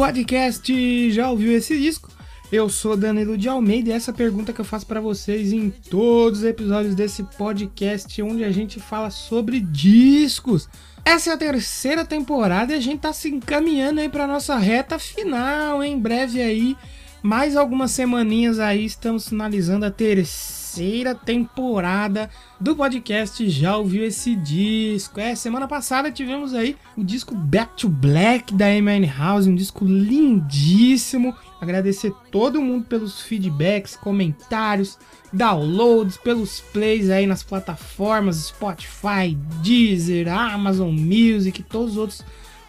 Podcast, já ouviu esse disco? Eu sou Danilo de Almeida e essa pergunta que eu faço pra vocês em todos os episódios desse podcast onde a gente fala sobre discos. Essa é a terceira temporada e a gente tá se encaminhando aí pra nossa reta final, em breve aí, mais algumas semaninhas aí estamos finalizando a terceira temporada do podcast Já ouviu esse disco? É, semana passada tivemos aí o disco Back to Black da Amy House, um disco lindíssimo. Agradecer todo mundo pelos feedbacks, comentários, downloads, pelos plays aí nas plataformas Spotify, Deezer, Amazon Music, todos os outros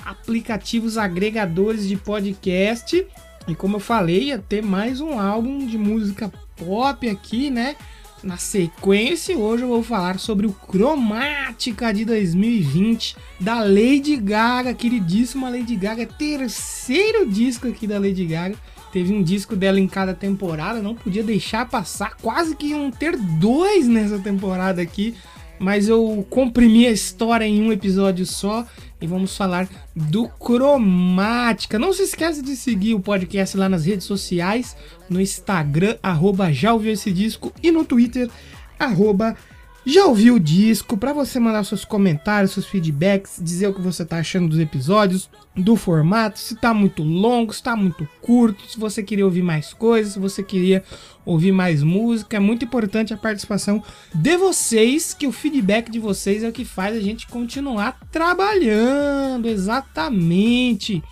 aplicativos agregadores de podcast. E como eu falei, ia ter mais um álbum de música pop aqui, né? Na sequência, hoje eu vou falar sobre o Cromática de 2020 da Lady Gaga, queridíssima Lady Gaga, terceiro disco aqui da Lady Gaga. Teve um disco dela em cada temporada, não podia deixar passar, quase que iam ter dois nessa temporada aqui, mas eu comprimi a história em um episódio só e vamos falar do Cromática. Não se esqueça de seguir o podcast lá nas redes sociais, no Instagram, arroba já ouviu esse disco, e no Twitter, arroba já ouviu o disco, para você mandar seus comentários, seus feedbacks, dizer o que você tá achando dos episódios, do formato, se tá muito longo, se tá muito curto, se você queria ouvir mais coisas, se você queria ouvir mais música. É muito importante a participação de vocês, que o feedback de vocês é o que faz a gente continuar trabalhando, exatamente.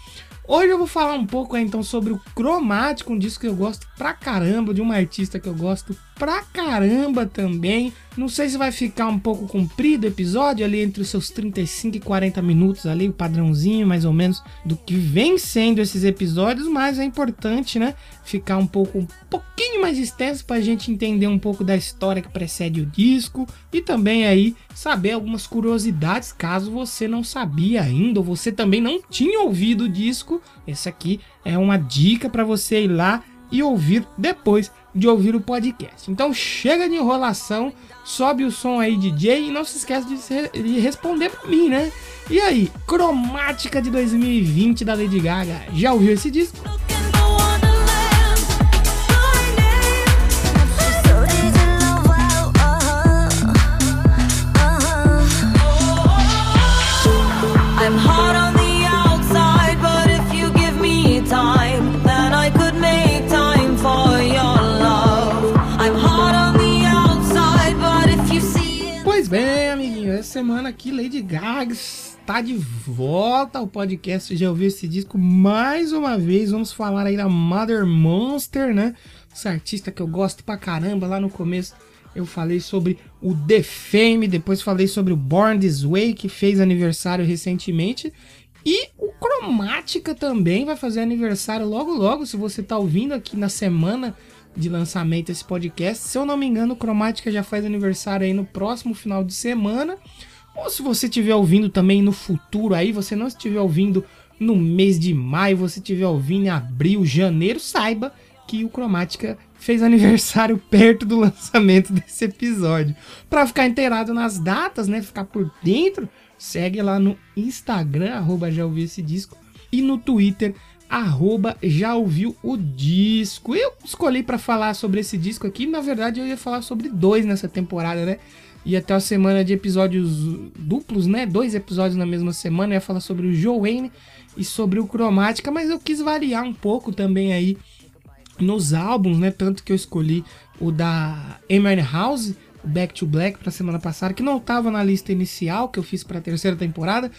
Hoje eu vou falar um pouco então sobre o Cromático, um disco que eu gosto pra caramba, de uma artista que eu gosto pra caramba também. Não sei se vai ficar um pouco comprido o episódio, ali entre os seus 35 e 40 minutos ali, o padrãozinho mais ou menos do que vem sendo esses episódios, mas é importante, né, ficar um pouco um pouquinho mais extenso pra gente entender um pouco da história que precede o disco e também aí saber algumas curiosidades caso você não sabia ainda ou você também não tinha ouvido o disco. Esse aqui é uma dica para você ir lá e ouvir depois de ouvir o podcast. Então chega de enrolação, sobe o som aí DJ e não se esquece de, de responder para mim, né? E aí, Cromática de 2020 da Lady Gaga, já ouviu esse disco? Semana aqui Lady Gaga está de volta ao podcast. Já ouviu esse disco mais uma vez? Vamos falar aí da Mother Monster, né? Essa artista que eu gosto pra caramba. Lá no começo eu falei sobre o The Fame, depois falei sobre o Born This Way, que fez aniversário recentemente. E o Cromática também vai fazer aniversário logo logo, se você tá ouvindo aqui na semana de lançamento desse podcast. Se eu não me engano, Cromática já faz aniversário aí no próximo final de semana. Ou se você estiver ouvindo também no futuro aí, você não estiver ouvindo no mês de maio, você estiver ouvindo em abril, janeiro, saiba que o Cromática fez aniversário perto do lançamento desse episódio. Para ficar inteirado nas datas, né, ficar por dentro, segue lá no Instagram arroba já esse disco e no Twitter arroba já ouviu o disco. Eu escolhi para falar sobre esse disco aqui, na verdade eu ia falar sobre dois nessa temporada, né? E até a semana de episódios duplos, né? Dois episódios na mesma semana. Eu ia falar sobre o Joe Wayne e sobre o Cromática, mas eu quis variar um pouco também aí nos álbuns, né? Tanto que eu escolhi o da Amy House, Back to Black, pra semana passada, que não tava na lista inicial que eu fiz pra terceira temporada.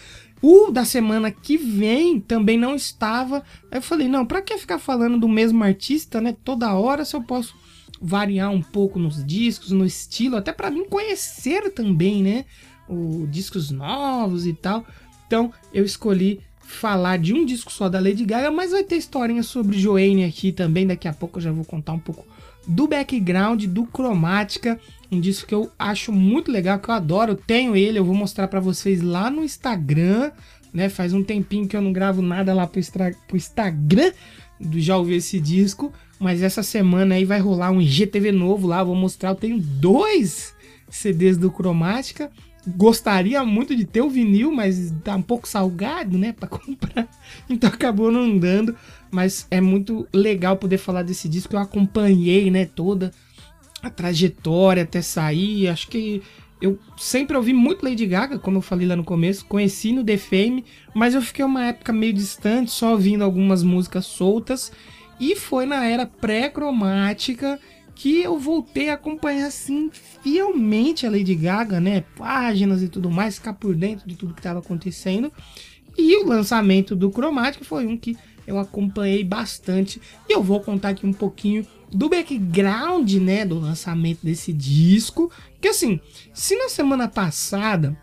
O da semana que vem também não estava. Aí eu falei, não, pra que ficar falando do mesmo artista, né? Toda hora, se eu posso variar um pouco nos discos, no estilo, até pra mim conhecer também, né? o discos novos e tal. Então eu escolhi falar de um disco só da Lady Gaga, mas vai ter historinha sobre Joanne aqui também. Daqui a pouco eu já vou contar um pouco do background, do Cromática, um disco que eu acho muito legal, que eu adoro. Eu tenho ele, eu vou mostrar para vocês lá no Instagram, né? Faz um tempinho que eu não gravo nada lá pro, extra, pro Instagram do Já Ouvi Esse Disco, mas essa semana aí vai rolar um GTV novo lá, vou mostrar. Eu tenho dois CDs do Cromática. Gostaria muito de ter o vinil, mas tá um pouco salgado, né, para comprar. Então acabou não dando, mas é muito legal poder falar desse disco. Eu acompanhei, né, toda a trajetória até sair. Acho que eu sempre ouvi muito Lady Gaga, como eu falei lá no começo, conheci no The Fame, mas eu fiquei uma época meio distante, só ouvindo algumas músicas soltas. E foi na era pré-cromática que eu voltei a acompanhar assim fielmente a Lady Gaga, né? Páginas e tudo mais, ficar por dentro de tudo que estava acontecendo. E o lançamento do Cromática foi um que eu acompanhei bastante. E eu vou contar aqui um pouquinho do background, né, do lançamento desse disco. Que assim, se na semana passada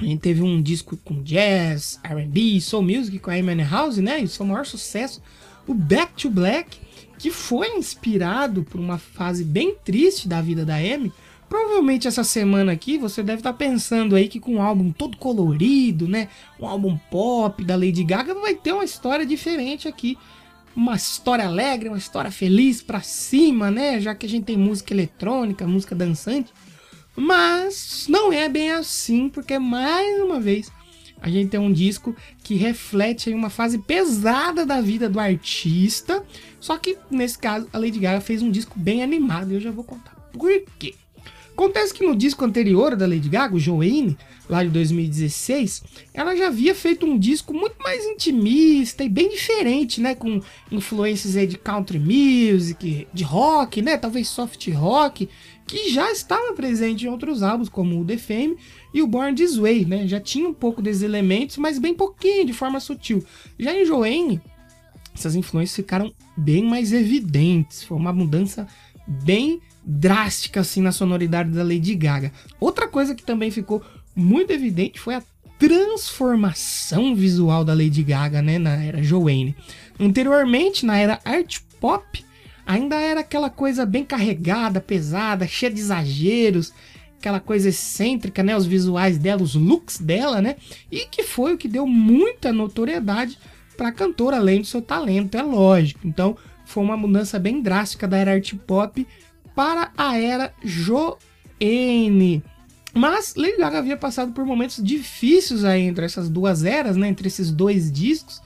a gente teve um disco com jazz, R&B, soul music com a Amy House, né, e seu maior sucesso, o Back to Black, que foi inspirado por uma fase bem triste da vida da Amy. Provavelmente essa semana aqui você deve estar pensando aí que com um álbum todo colorido, né? Um álbum pop da Lady Gaga vai ter uma história diferente aqui. Uma história alegre, uma história feliz pra cima, né? Já que a gente tem música eletrônica, música dançante. Mas não é bem assim, porque mais uma vez a gente tem um disco que reflete uma fase pesada da vida do artista. Só que nesse caso a Lady Gaga fez um disco bem animado e eu já vou contar por quê. Acontece que no disco anterior da Lady Gaga, o Joanne, lá de 2016, ela já havia feito um disco muito mais intimista e bem diferente, né? Com influências aí de country music, de rock, né? Talvez soft rock, que já estava presente em outros álbuns, como o The Fame e o Born This Way, né? Já tinha um pouco desses elementos, mas bem pouquinho, de forma sutil. Já em Joanne, essas influências ficaram bem mais evidentes. Foi uma mudança bem drástica assim na sonoridade da Lady Gaga. Outra coisa que também ficou muito evidente foi a transformação visual da Lady Gaga, né, na era Joanne. Anteriormente, na era art pop, ainda era aquela coisa bem carregada, pesada, cheia de exageros, aquela coisa excêntrica, né, os visuais dela, os looks dela, né? E que foi o que deu muita notoriedade para a cantora, além do seu talento, é lógico. Então, foi uma mudança bem drástica da era art pop para a era Joanne. Mas Lady Gaga havia passado por momentos difíceis aí entre essas duas eras, né, entre esses dois discos.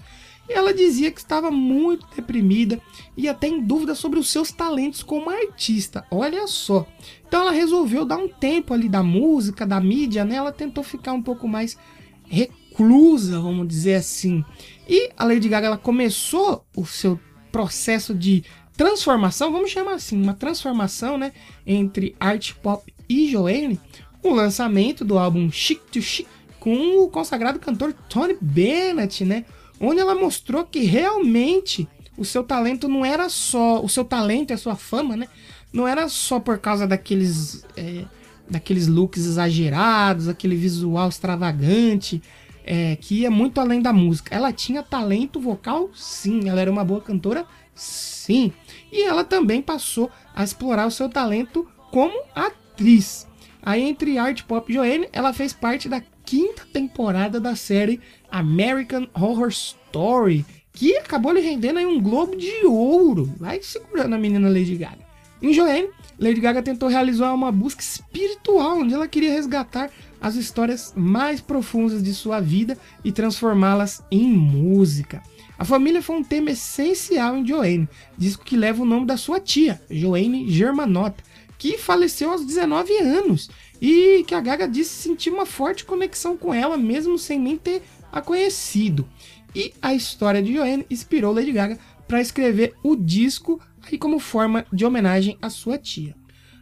E ela dizia que estava muito deprimida e até em dúvida sobre os seus talentos como artista. Olha só. Então ela resolveu dar um tempo ali da música, da mídia, né? Ela tentou ficar um pouco mais reclusa, vamos dizer assim. E a Lady Gaga ela começou o seu processo de transformação, vamos chamar assim, uma transformação, né, entre art pop e Joanne, o lançamento do álbum Chic to Chic com o consagrado cantor Tony Bennett, né, onde ela mostrou que realmente o seu talento não era só, o seu talento e a sua fama, né, não era só por causa daqueles é, daqueles looks exagerados, aquele visual extravagante, é, que ia muito além da música. Ela tinha talento vocal, sim. Ela era uma boa cantora, sim. E ela também passou a explorar o seu talento como atriz. Aí, entre Art Pop Joanne, ela fez parte da quinta temporada da série American Horror Story, que acabou lhe rendendo aí um Globo de Ouro. Vai segurando a menina Lady Gaga. Em Joanne, Lady Gaga tentou realizar uma busca espiritual, onde ela queria resgatar as histórias mais profundas de sua vida e transformá-las em música. A família foi um tema essencial em Joanne, disco que leva o nome da sua tia, Joanne Germanotta, que faleceu aos 19 anos e que a Gaga disse sentir uma forte conexão com ela, mesmo sem nem ter a conhecido. E a história de Joanne inspirou Lady Gaga para escrever o disco aí como forma de homenagem à sua tia.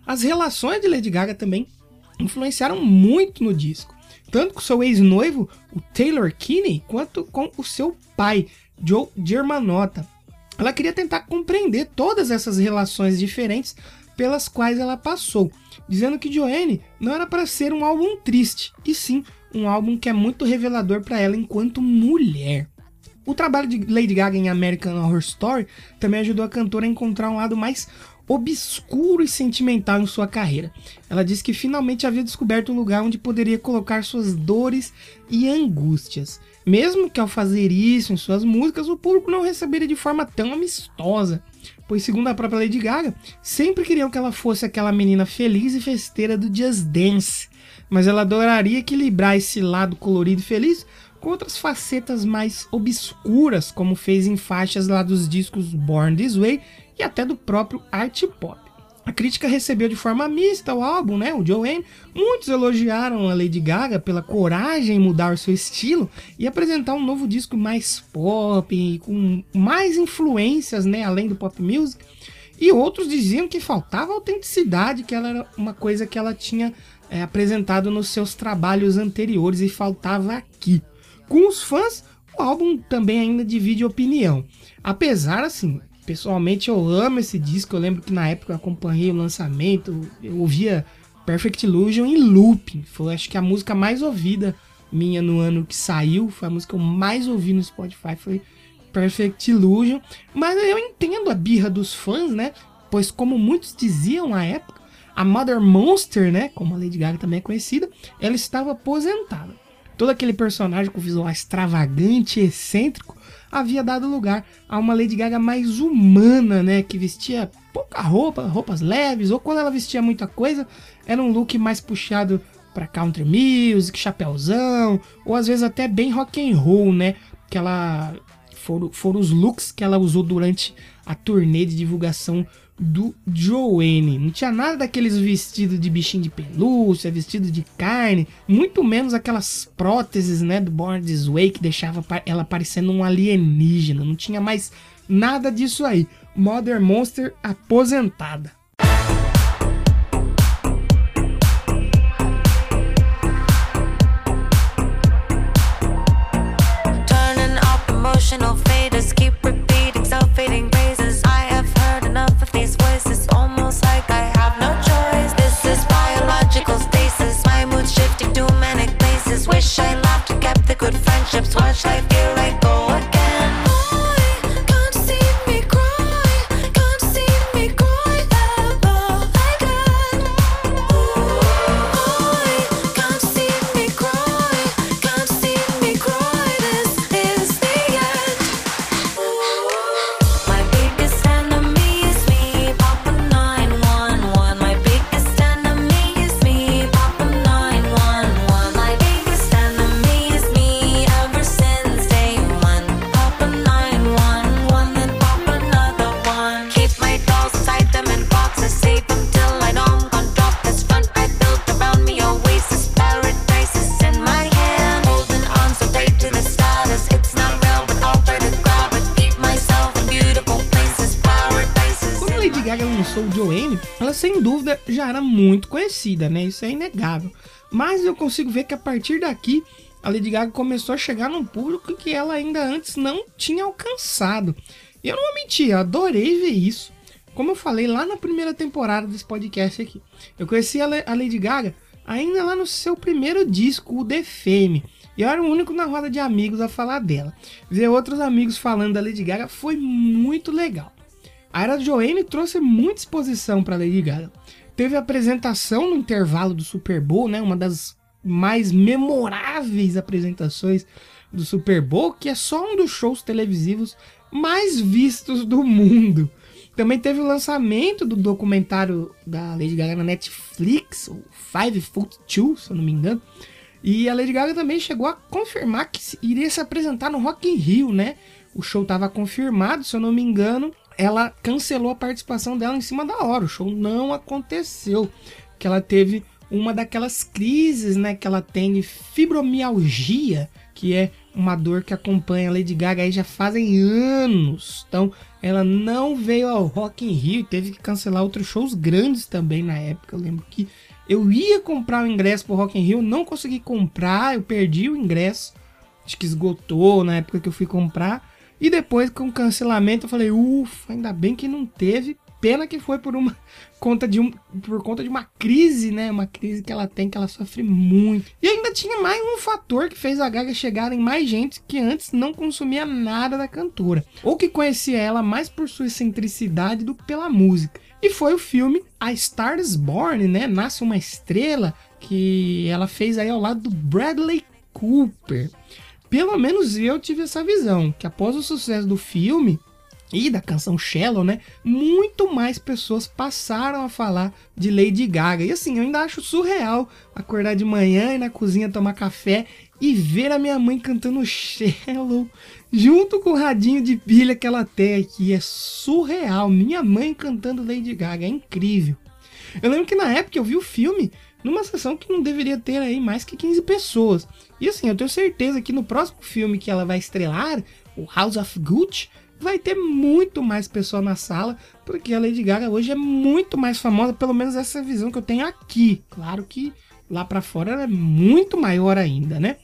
As relações de Lady Gaga também influenciaram muito no disco, tanto com seu ex-noivo, o Taylor Kinney, quanto com o seu pai, Joe Germanotta. Ela queria tentar compreender todas essas relações diferentes pelas quais ela passou, dizendo que Joanne não era para ser um álbum triste, e sim um álbum que é muito revelador para ela enquanto mulher. O trabalho de Lady Gaga em American Horror Story também ajudou a cantora a encontrar um lado mais obscuro e sentimental em sua carreira. Ela disse que finalmente havia descoberto um lugar onde poderia colocar suas dores e angústias. Mesmo que ao fazer isso em suas músicas, o público não receberia de forma tão amistosa. Pois, segundo a própria Lady Gaga, sempre queriam que ela fosse aquela menina feliz e festeira do Just Dance. Mas ela adoraria equilibrar esse lado colorido e feliz com outras facetas mais obscuras, como fez em faixas lá dos discos Born This Way e até do próprio art pop. A crítica recebeu de forma mista o álbum, né? O Joanne. Muitos elogiaram a Lady Gaga pela coragem em mudar seu estilo e apresentar um novo disco mais pop, e com mais influências, né? Além do pop music. E outros diziam que faltava autenticidade, que ela era uma coisa que ela tinha é, apresentado nos seus trabalhos anteriores e faltava aqui. Com os fãs, o álbum também ainda divide opinião. Apesar, assim, pessoalmente eu amo esse disco. Eu lembro que na época eu acompanhei o lançamento, eu ouvia Perfect Illusion em looping. Foi acho que a música mais ouvida minha no ano que saiu. Foi a música que eu mais ouvi no Spotify. Foi Perfect Illusion. Mas eu entendo a birra dos fãs, né? Pois como muitos diziam à época, a Mother Monster, né? Como a Lady Gaga também é conhecida, ela estava aposentada todo aquele personagem com visual extravagante e excêntrico havia dado lugar a uma Lady Gaga mais humana, né, que vestia pouca roupa, roupas leves, ou quando ela vestia muita coisa, era um look mais puxado para country music, chapéuzão, ou às vezes até bem rock and roll, né? Que ela foram, foram os looks que ela usou durante a turnê de divulgação do Joanne. Não tinha nada daqueles vestidos de bichinho de pelúcia, vestido de carne, muito menos aquelas próteses, né, do Born This Way que deixava ela parecendo um alienígena. Não tinha mais nada disso aí. Mother Monster aposentada. chips, watch life. Sem dúvida já era muito conhecida, né? Isso é inegável. Mas eu consigo ver que a partir daqui a Lady Gaga começou a chegar num público que ela ainda antes não tinha alcançado. E eu não vou mentir, eu adorei ver isso. Como eu falei lá na primeira temporada desse podcast aqui. Eu conheci a a Lady Gaga ainda lá no seu primeiro disco, o The Fame. E eu era o único na roda de amigos a falar dela. Ver outros amigos falando da Lady Gaga foi muito legal. A era Joanne trouxe muita exposição para Lady Gaga. Teve apresentação no intervalo do Super Bowl, né? Uma das mais memoráveis apresentações do Super Bowl, que é só um dos shows televisivos mais vistos do mundo. Também teve o lançamento do documentário da Lady Gaga na Netflix, o Five Foot Two, se eu não me engano. E a Lady Gaga também chegou a confirmar que iria se apresentar no Rock in Rio, né? O show estava confirmado, se eu não me engano. Ela cancelou a participação dela em cima da hora. O show não aconteceu. Que ela teve uma daquelas crises, né? Que ela tem de fibromialgia, que é uma dor que acompanha a Lady Gaga aí já fazem anos. Então, ela não veio ao Rock in Rio teve que cancelar outros shows grandes também na época. Eu lembro que eu ia comprar o ingresso pro Rock in Rio, não consegui comprar, eu perdi o ingresso. Acho que esgotou na época que eu fui comprar. E depois, com o cancelamento, eu falei, ufa, ainda bem que não teve. Pena que foi por uma conta de um por conta de uma crise, né? Uma crise que ela tem que ela sofre muito. E ainda tinha mais um fator que fez a Gaga chegar em mais gente que antes não consumia nada da cantora, ou que conhecia ela mais por sua excentricidade do que pela música. E foi o filme A Star is Born, né? Nasce uma estrela que ela fez aí ao lado do Bradley Cooper. Pelo menos eu tive essa visão, que após o sucesso do filme, e da canção Shallow, né? Muito mais pessoas passaram a falar de Lady Gaga. E assim, eu ainda acho surreal acordar de manhã e na cozinha tomar café e ver a minha mãe cantando Shallow junto com o radinho de pilha que ela tem aqui. É surreal. Minha mãe cantando Lady Gaga, é incrível. Eu lembro que na época eu vi o filme numa sessão que não deveria ter aí mais que 15 pessoas. E assim, eu tenho certeza que no próximo filme que ela vai estrelar, o House of Gucci, vai ter muito mais pessoas na sala, porque a Lady Gaga hoje é muito mais famosa, pelo menos essa visão que eu tenho aqui. Claro que lá para fora ela é muito maior ainda, né?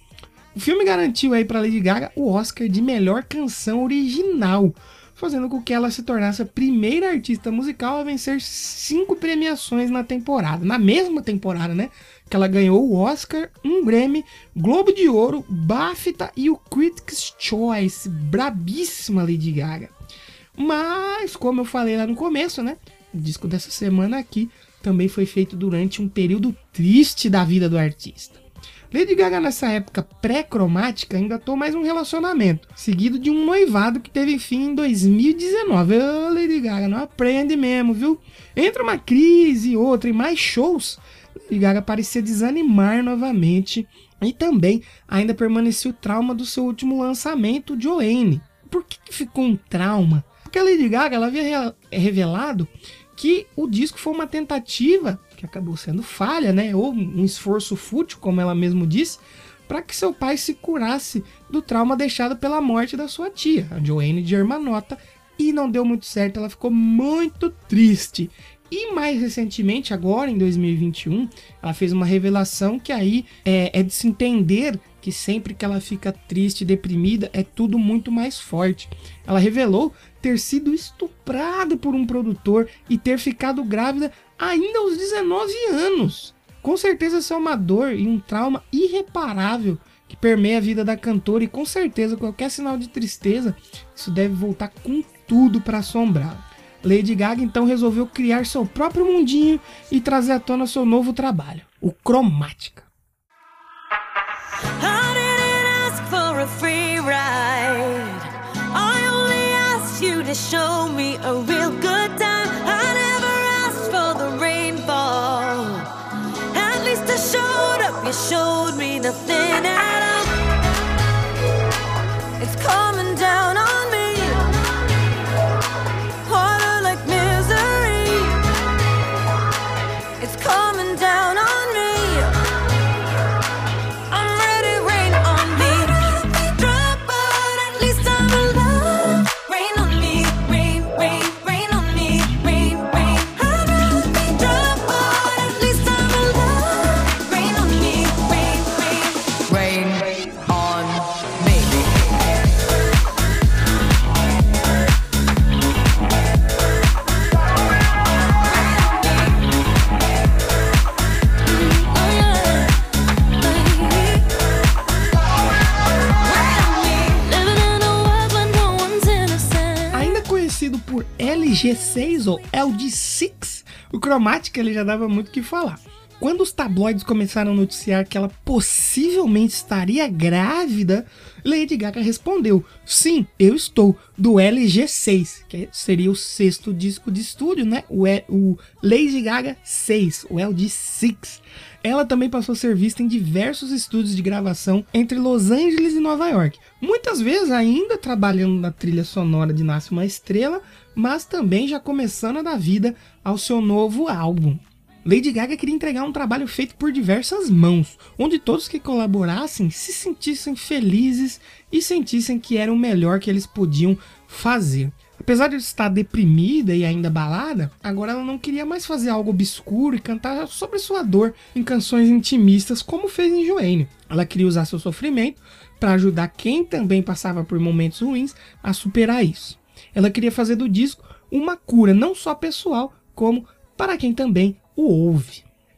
O filme garantiu aí para Lady Gaga o Oscar de melhor canção original, fazendo com que ela se tornasse a primeira artista musical a vencer cinco premiações na temporada, na mesma temporada, né? Que ela ganhou o Oscar, um Grammy, Globo de Ouro, BAFTA e o Critics' Choice. Brabíssima Lady Gaga. Mas, como eu falei lá no começo, né? O disco dessa semana aqui também foi feito durante um período triste da vida do artista. Lady Gaga nessa época pré-cromática ainda tô mais um relacionamento, seguido de um noivado que teve fim em 2019. Ô, Lady Gaga, não aprende mesmo, viu? Entre uma crise e outra e mais shows, Lady Gaga parecia desanimar novamente e também ainda permaneceu o trauma do seu último lançamento, Joanne. Por que, que ficou um trauma? Porque a Lady Gaga ela havia revelado que o disco foi uma tentativa que acabou sendo falha, né? Ou um esforço fútil, como ela mesmo disse, para que seu pai se curasse do trauma deixado pela morte da sua tia, a Joanne Germanota, e não deu muito certo, ela ficou muito triste. E mais recentemente, agora em 2021, ela fez uma revelação que aí é, é de se entender que sempre que ela fica triste, deprimida, é tudo muito mais forte. Ela revelou ter sido estuprada por um produtor e ter ficado grávida ainda aos 19 anos. Com certeza isso é uma dor e um trauma irreparável que permeia a vida da cantora e com certeza qualquer sinal de tristeza, isso deve voltar com tudo para assombrar. Lady Gaga então resolveu criar seu próprio mundinho e trazer à tona seu novo trabalho, o Cromática. LG6 ou LG6, o Chromatica ele já dava muito o que falar. Quando os tabloides começaram a noticiar que ela possivelmente estaria grávida, Lady Gaga respondeu: Sim, eu estou, do LG6, que seria o sexto disco de estúdio, né? O, E- o Lady Gaga 6, o LG6. Ela também passou a ser vista em diversos estúdios de gravação entre Los Angeles e Nova York. Muitas vezes ainda trabalhando na trilha sonora de Nasce uma Estrela, mas também já começando a dar vida ao seu novo álbum. Lady Gaga queria entregar um trabalho feito por diversas mãos, onde todos que colaborassem se sentissem felizes e sentissem que era o melhor que eles podiam fazer. Apesar de estar deprimida e ainda balada, agora ela não queria mais fazer algo obscuro e cantar sobre sua dor em canções intimistas como fez em Joanne. Ela queria usar seu sofrimento para ajudar quem também passava por momentos ruins a superar isso. Ela queria fazer do disco uma cura não só pessoal, como para quem também o.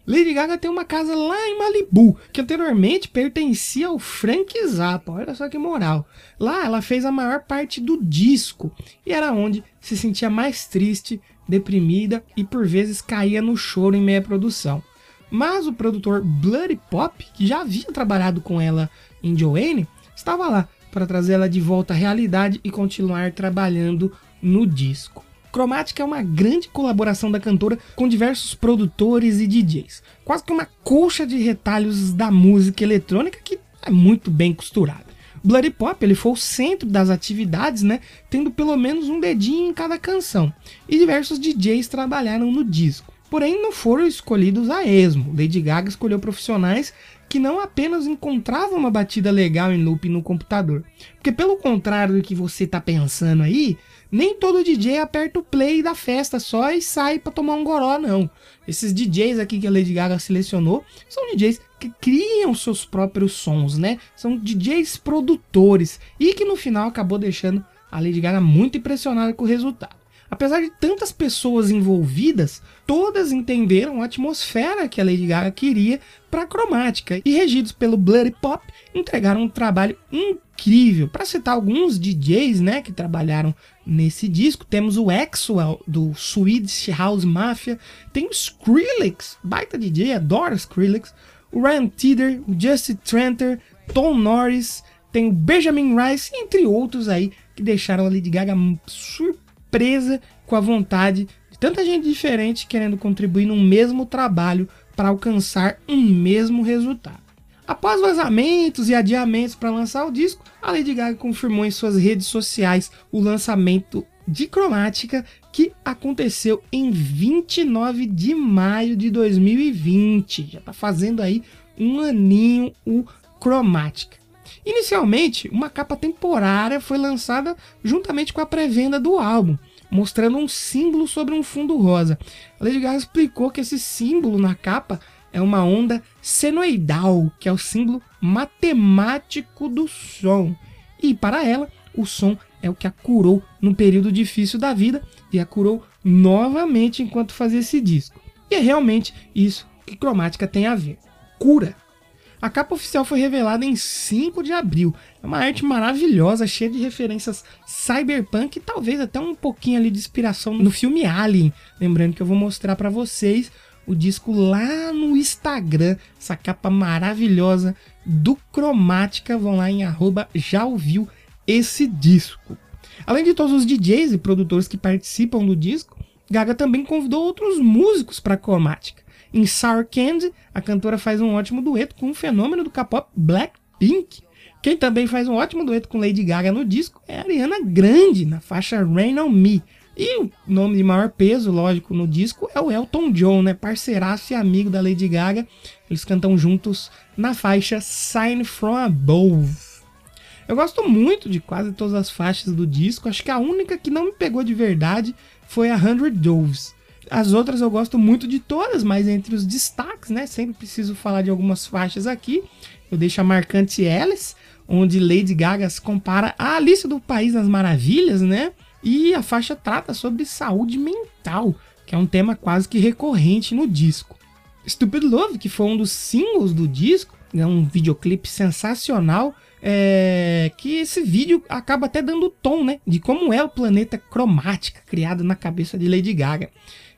Lady Gaga tem uma casa lá em Malibu, que anteriormente pertencia ao Frank Zappa. Olha só que moral. Lá ela fez a maior parte do disco e era onde se sentia mais triste, deprimida e por vezes caía no choro em meia produção. Mas o produtor Bloody Pop, que já havia trabalhado com ela em Joanne, estava lá para trazer ela de volta à realidade e continuar trabalhando no disco. Chromatica é uma grande colaboração da cantora com diversos produtores e DJs, quase que uma colcha de retalhos da música eletrônica que é muito bem costurada. Bloody Pop ele foi o centro das atividades, né, tendo pelo menos um dedinho em cada canção, e diversos DJs trabalharam no disco. Porém, não foram escolhidos a esmo. Lady Gaga escolheu profissionais que não apenas encontravam uma batida legal em loop no computador. Porque pelo contrário do que você está pensando aí, nem todo DJ aperta o play da festa só e sai para tomar um goró, não. Esses DJs aqui que a Lady Gaga selecionou são DJs que criam seus próprios sons, né? São DJs produtores e que no final acabou deixando a Lady Gaga muito impressionada com o resultado. Apesar de tantas pessoas envolvidas, todas entenderam a atmosfera que a Lady Gaga queria para cromática. E, regidos pelo Bloody Pop, entregaram um trabalho incrível. Para citar alguns DJs né, que trabalharam nesse disco, temos o Axwell do Swedish House Mafia, tem o Skrillex, baita DJ, adoro Skrillex, o Ryan Tedder, o Justin Tranter, Tom Norris, tem o Benjamin Rice, entre outros aí que deixaram a Lady Gaga surpresa presa com a vontade de tanta gente diferente querendo contribuir num mesmo trabalho para alcançar um mesmo resultado. Após vazamentos e adiamentos para lançar o disco, a Lady Gaga confirmou em suas redes sociais o lançamento de Cromática que aconteceu em 29 de maio de 2020. Já está fazendo aí um aninho o Cromática. Inicialmente, uma capa temporária foi lançada juntamente com a pré-venda do álbum, mostrando um símbolo sobre um fundo rosa. A Lady Gaga explicou que esse símbolo na capa é uma onda senoidal, que é o símbolo matemático do som. E para ela, o som é o que a curou num período difícil da vida e a curou novamente enquanto fazia esse disco. E é realmente isso que cromática tem a ver. Cura. A capa oficial foi revelada em 5 de abril. É uma arte maravilhosa, cheia de referências cyberpunk e talvez até um pouquinho ali de inspiração no filme Alien. Lembrando que eu vou mostrar para vocês o disco lá no Instagram, essa capa maravilhosa do Cromática. Vão lá em arroba já ouviu esse disco. Além de todos os DJs e produtores que participam do disco, Gaga também convidou outros músicos para a Cromática. Em Sour Candy, a cantora faz um ótimo dueto com o fenômeno do K-pop Blackpink. Quem também faz um ótimo dueto com Lady Gaga no disco é Ariana Grande, na faixa Rain on Me. E o nome de maior peso, lógico, no disco é o Elton John, né? Parceiraço e amigo da Lady Gaga. Eles cantam juntos na faixa Sign From Above. Eu gosto muito de quase todas as faixas do disco. Acho que a única que não me pegou de verdade foi a Hundred Doves. As outras eu gosto muito de todas, mas entre os destaques, né? Sempre preciso falar de algumas faixas aqui. Eu deixo a marcante Alice, onde Lady Gaga se compara à Alice do País das Maravilhas, né? E a faixa trata sobre saúde mental, que é um tema quase que recorrente no disco. Stupid Love, que foi um dos singles do disco, é um videoclipe sensacional, é, que esse vídeo acaba até dando tom, né, de como é o planeta cromática criado na cabeça de Lady Gaga.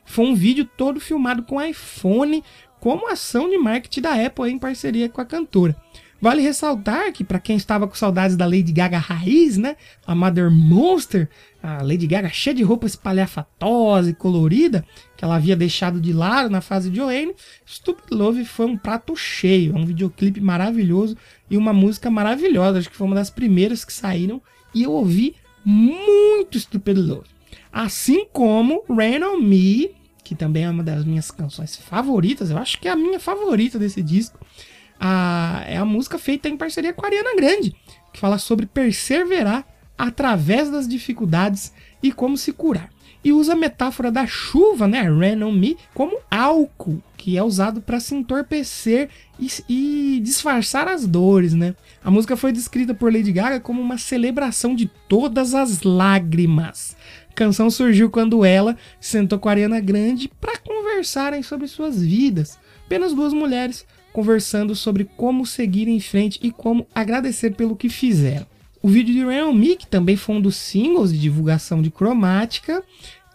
Foi um vídeo todo filmado com iPhone, como ação de marketing da Apple em parceria com a cantora. Vale ressaltar que para quem estava com saudades da Lady Gaga raiz, né, a Mother Monster, a Lady Gaga cheia de roupa espalhafatosa e colorida, que ela havia deixado de lado na fase de Oane, Stupid Love foi um prato cheio, é um videoclipe maravilhoso e uma música maravilhosa, acho que foi uma das primeiras que saíram e eu ouvi muito Stupid Love. Assim como Rain on Me, que também é uma das minhas canções favoritas, eu acho que é a minha favorita desse disco. É a música feita em parceria com a Ariana Grande, que fala sobre perseverar através das dificuldades e como se curar. e usa a metáfora da chuva, né, rain on me, como álcool, que é usado para se entorpecer e, e disfarçar as dores, né? A música foi descrita por Lady Gaga como uma celebração de todas as lágrimas. A canção surgiu quando ela sentou com a Ariana Grande para conversarem sobre suas vidas. Apenas duas mulheres conversando sobre como seguir em frente e como agradecer pelo que fizeram. O vídeo de On Me, que também foi um dos singles de divulgação de cromática,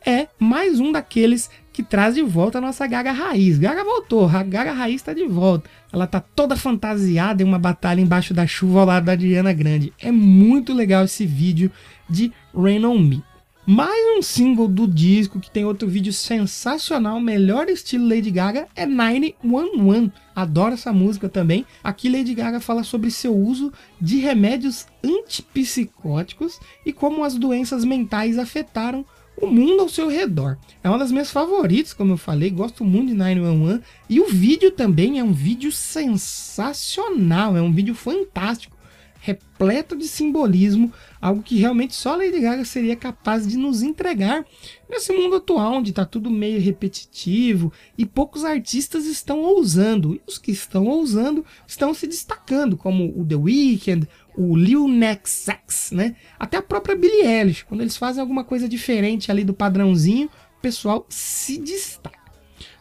é mais um daqueles que traz de volta a nossa Gaga Raiz. Gaga voltou, a Gaga Raiz está de volta. Ela tá toda fantasiada em uma batalha embaixo da chuva ao lado da Diana Grande. É muito legal esse vídeo de Rain On Me. Mais um single do disco que tem outro vídeo sensacional, melhor estilo Lady Gaga, é 911. Adoro essa música também. Aqui Lady Gaga fala sobre seu uso de remédios antipsicóticos e como as doenças mentais afetaram o mundo ao seu redor. É uma das minhas favoritas, como eu falei, gosto muito de 911 e o vídeo também é um vídeo sensacional, é um vídeo fantástico repleto de simbolismo, algo que realmente só Lady Gaga seria capaz de nos entregar nesse mundo atual, onde está tudo meio repetitivo e poucos artistas estão ousando. E os que estão ousando estão se destacando, como o The Weeknd, o Lil Nas X, né? Até a própria Billie Eilish, quando eles fazem alguma coisa diferente ali do padrãozinho, o pessoal se destaca.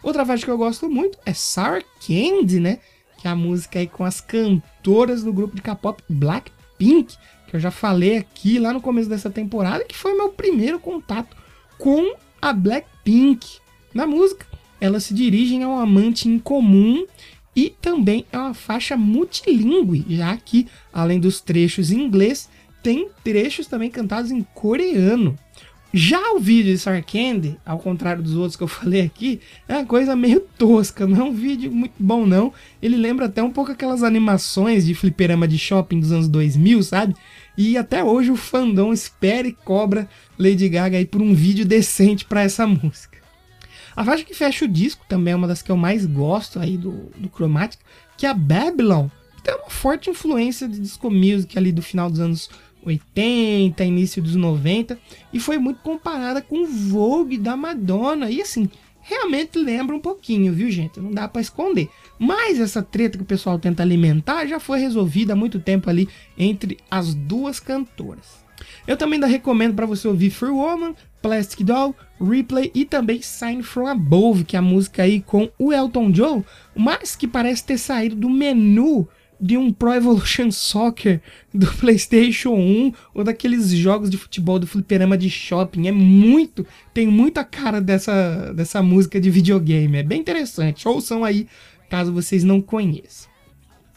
Outra faixa que eu gosto muito é Sour Candy, né? A música aí com as cantoras do grupo de K-pop Blackpink, que eu já falei aqui lá no começo dessa temporada, que foi meu primeiro contato com a Blackpink. Na música, elas se dirigem a um amante em comum e também é uma faixa multilingüe, já que além dos trechos em inglês, tem trechos também cantados em coreano. Já o vídeo de Star Candy, ao contrário dos outros que eu falei aqui, é uma coisa meio tosca, não é um vídeo muito bom não. Ele lembra até um pouco aquelas animações de fliperama de shopping dos anos 2000, sabe? E até hoje o fandom espera e cobra Lady Gaga aí por um vídeo decente para essa música. A faixa que fecha o disco também é uma das que eu mais gosto aí do, do Chromatic, que é a Babylon, que tem uma forte influência de disco music ali do final dos anos 80, início dos 90, e foi muito comparada com o Vogue da Madonna. E assim, realmente lembra um pouquinho, viu, gente? Não dá para esconder. Mas essa treta que o pessoal tenta alimentar já foi resolvida há muito tempo ali entre as duas cantoras. Eu também ainda recomendo para você ouvir Free Woman, Plastic Doll, Replay e também Sign From Above, que é a música aí com o Elton John, mas que parece ter saído do menu de um Pro Evolution Soccer do PlayStation 1 ou daqueles jogos de futebol do fliperama de shopping. É muito, tem muita cara dessa, dessa música de videogame. É bem interessante. Ouçam aí, caso vocês não conheçam.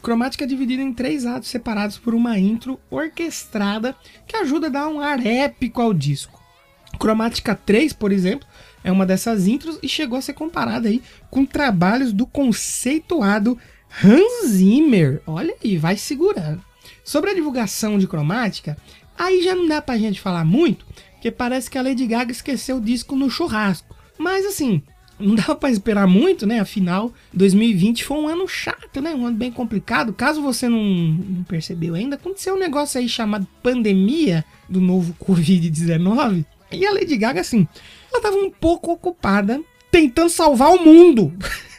Cromática é dividida em três atos separados por uma intro orquestrada que ajuda a dar um ar épico ao disco. Cromática 3, por exemplo, é uma dessas intros e chegou a ser comparada aí com trabalhos do conceituado Hans Zimmer, olha aí, vai segurando. Sobre a divulgação de cromática, aí já não dá pra gente falar muito, porque parece que a Lady Gaga esqueceu o disco no churrasco. Mas assim, não dá para esperar muito, né? Afinal, 2020 foi um ano chato, né? Um ano bem complicado. Caso você não, não percebeu ainda, aconteceu um negócio aí chamado pandemia do novo Covid-19. E a Lady Gaga, assim, ela tava um pouco ocupada tentando salvar o mundo.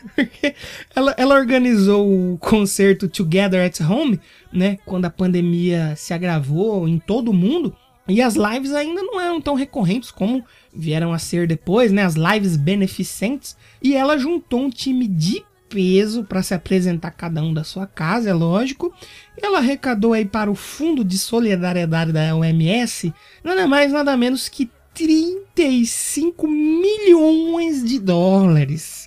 ela, ela organizou o concerto Together at Home, né? Quando a pandemia se agravou em todo o mundo. E as lives ainda não eram tão recorrentes como vieram a ser depois, né? As lives beneficentes. E ela juntou um time de peso para se apresentar cada um da sua casa, é lógico. Ela arrecadou aí para o Fundo de Solidariedade da OMS nada mais nada menos que 35 milhões de dólares.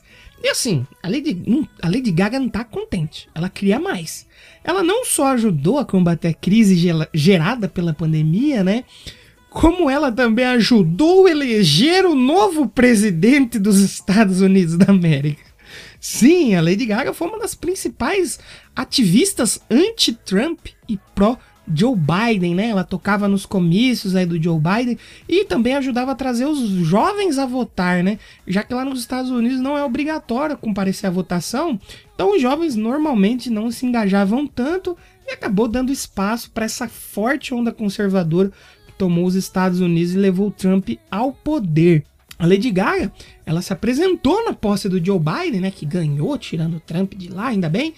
E assim, a Lady, a Lady Gaga não tá contente. Ela queria mais. Ela não só ajudou a combater a crise gerada pela pandemia, né? Como ela também ajudou a eleger o novo presidente dos Estados Unidos da América. Sim, a Lady Gaga foi uma das principais ativistas anti-Trump e pró Joe Biden, né? Ela tocava nos comícios aí do Joe Biden e também ajudava a trazer os jovens a votar, né? Já que lá nos Estados Unidos não é obrigatório comparecer à votação, então os jovens normalmente não se engajavam tanto e acabou dando espaço para essa forte onda conservadora que tomou os Estados Unidos e levou Trump ao poder. A Lady Gaga, ela se apresentou na posse do Joe Biden, né, que ganhou tirando Trump de lá, ainda bem.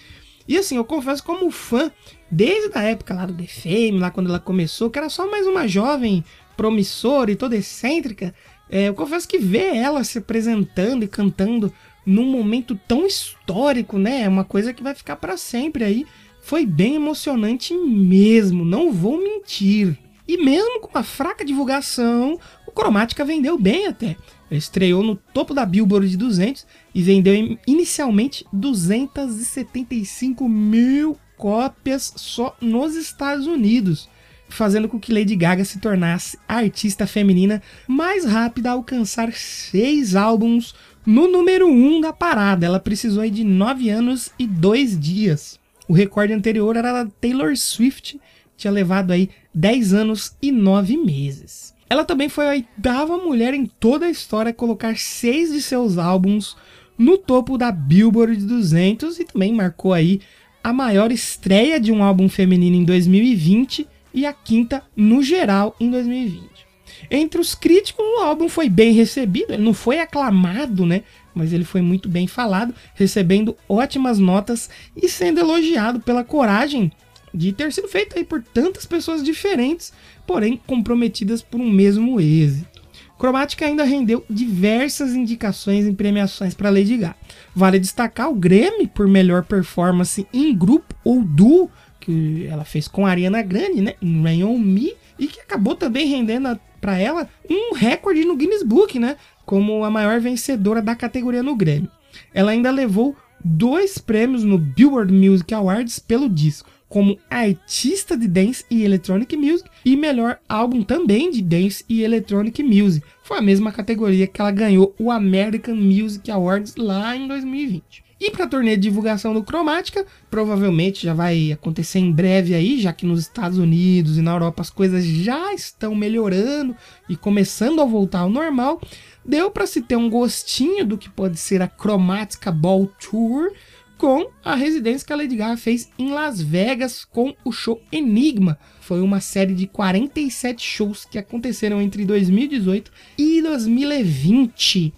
E assim, eu confesso como fã, desde a época lá do The Fame, lá quando ela começou, que era só mais uma jovem promissora e toda excêntrica, é, eu confesso que ver ela se apresentando e cantando num momento tão histórico, né, é uma coisa que vai ficar para sempre aí, foi bem emocionante mesmo, não vou mentir. E mesmo com a fraca divulgação, o Cromática vendeu bem até. Estreou no topo da Billboard de 200 e vendeu inicialmente 275 mil cópias só nos Estados Unidos, fazendo com que Lady Gaga se tornasse a artista feminina mais rápida a alcançar seis álbuns no número 1 um da parada. Ela precisou de 9 anos e 2 dias. O recorde anterior era da Taylor Swift, tinha levado aí 10 anos e 9 meses. Ela também foi a oitava mulher em toda a história a colocar seis de seus álbuns no topo da Billboard 200 e também marcou aí a maior estreia de um álbum feminino em 2020 e a quinta no geral em 2020. Entre os críticos, o álbum foi bem recebido, ele não foi aclamado, né? Mas ele foi muito bem falado, recebendo ótimas notas e sendo elogiado pela coragem de ter sido feito aí por tantas pessoas diferentes, porém comprometidas por um mesmo êxito. Cromática ainda rendeu diversas indicações em premiações para Lady Gaga. Vale destacar o Grammy por melhor performance em grupo ou duo, que ela fez com a Ariana Grande, né, em Rain On Me, e que acabou também rendendo para ela um recorde no Guinness Book, né, como a maior vencedora da categoria no Grammy. Ela ainda levou dois prêmios no Billboard Music Awards pelo disco como artista de dance e electronic music e melhor álbum também de dance e electronic music. Foi a mesma categoria que ela ganhou o American Music Awards lá em 2020. E para a turnê de divulgação do Cromática, provavelmente já vai acontecer em breve aí, já que nos Estados Unidos e na Europa as coisas já estão melhorando e começando a voltar ao normal. Deu para se ter um gostinho do que pode ser a Cromática Ball Tour, com a residência que a Lady Gaga fez em Las Vegas com o show Enigma. Foi uma série de 47 shows que aconteceram entre 2018 e 2020.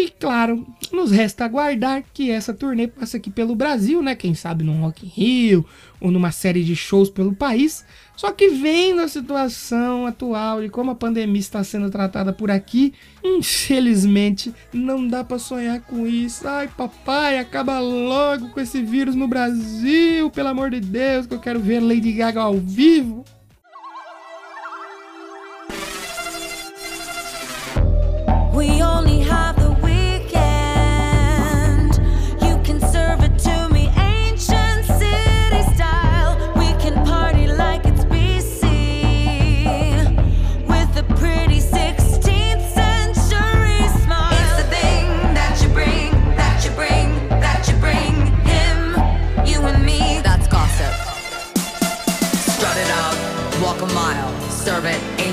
E claro, nos resta aguardar que essa turnê passe aqui pelo Brasil, né? Quem sabe num Rock in Rio ou numa série de shows pelo país. Só que vendo a situação atual e como a pandemia está sendo tratada por aqui, infelizmente não dá para sonhar com isso. Ai, papai, acaba logo com esse vírus no Brasil, pelo amor de Deus, que eu quero ver Lady Gaga ao vivo.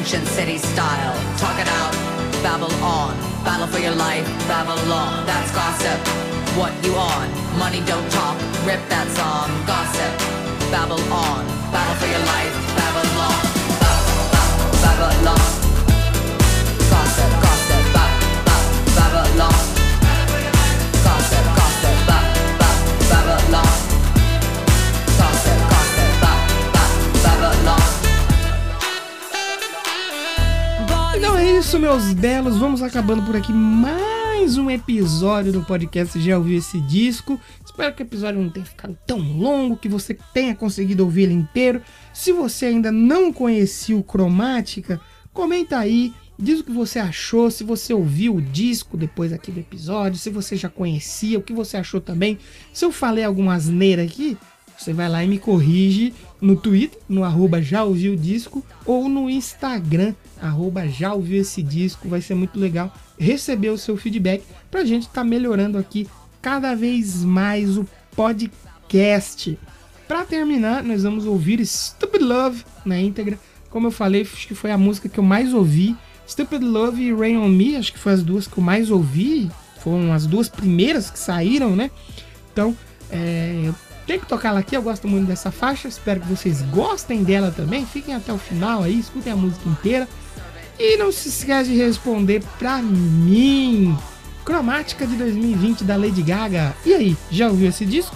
Ancient city style. Talk it out, babble on. Battle for your life, Babylon. That's gossip. What you on? Money don't talk. Rip that song. Gossip. Babble on. Battle for your life, Babylon. Ba- ba- Babylon. Meus belos. Vamos acabando por aqui mais um episódio do podcast Já ouviu esse disco? Espero que o episódio não tenha ficado tão longo, que você tenha conseguido ouvir ele inteiro. Se você ainda não conhecia o Cromática, comenta aí, diz o que você achou, se você ouviu o disco depois aqui do episódio, se você já conhecia, o que você achou também. Se eu falei alguma asneira aqui, você vai lá e me corrige no Twitter, no arroba já ouviu disco, ou no Instagram, arroba já ouviu esse disco. Vai ser muito legal receber o seu feedback pra gente estar melhorando aqui cada vez mais o podcast. Pra terminar, nós vamos ouvir Stupid Love na íntegra. Como eu falei, acho que foi a música que eu mais ouvi. Stupid Love e Rain on Me, acho que foi as duas que eu mais ouvi. Foram as duas primeiras que saíram, né? Então, é, tem que tocar ela aqui. Eu gosto muito dessa faixa. Espero que vocês gostem dela também. Fiquem até o final aí, escutem a música inteira. E não se esquece de responder pra mim. Cromática de 2020 da Lady Gaga. E aí, já ouviu esse disco?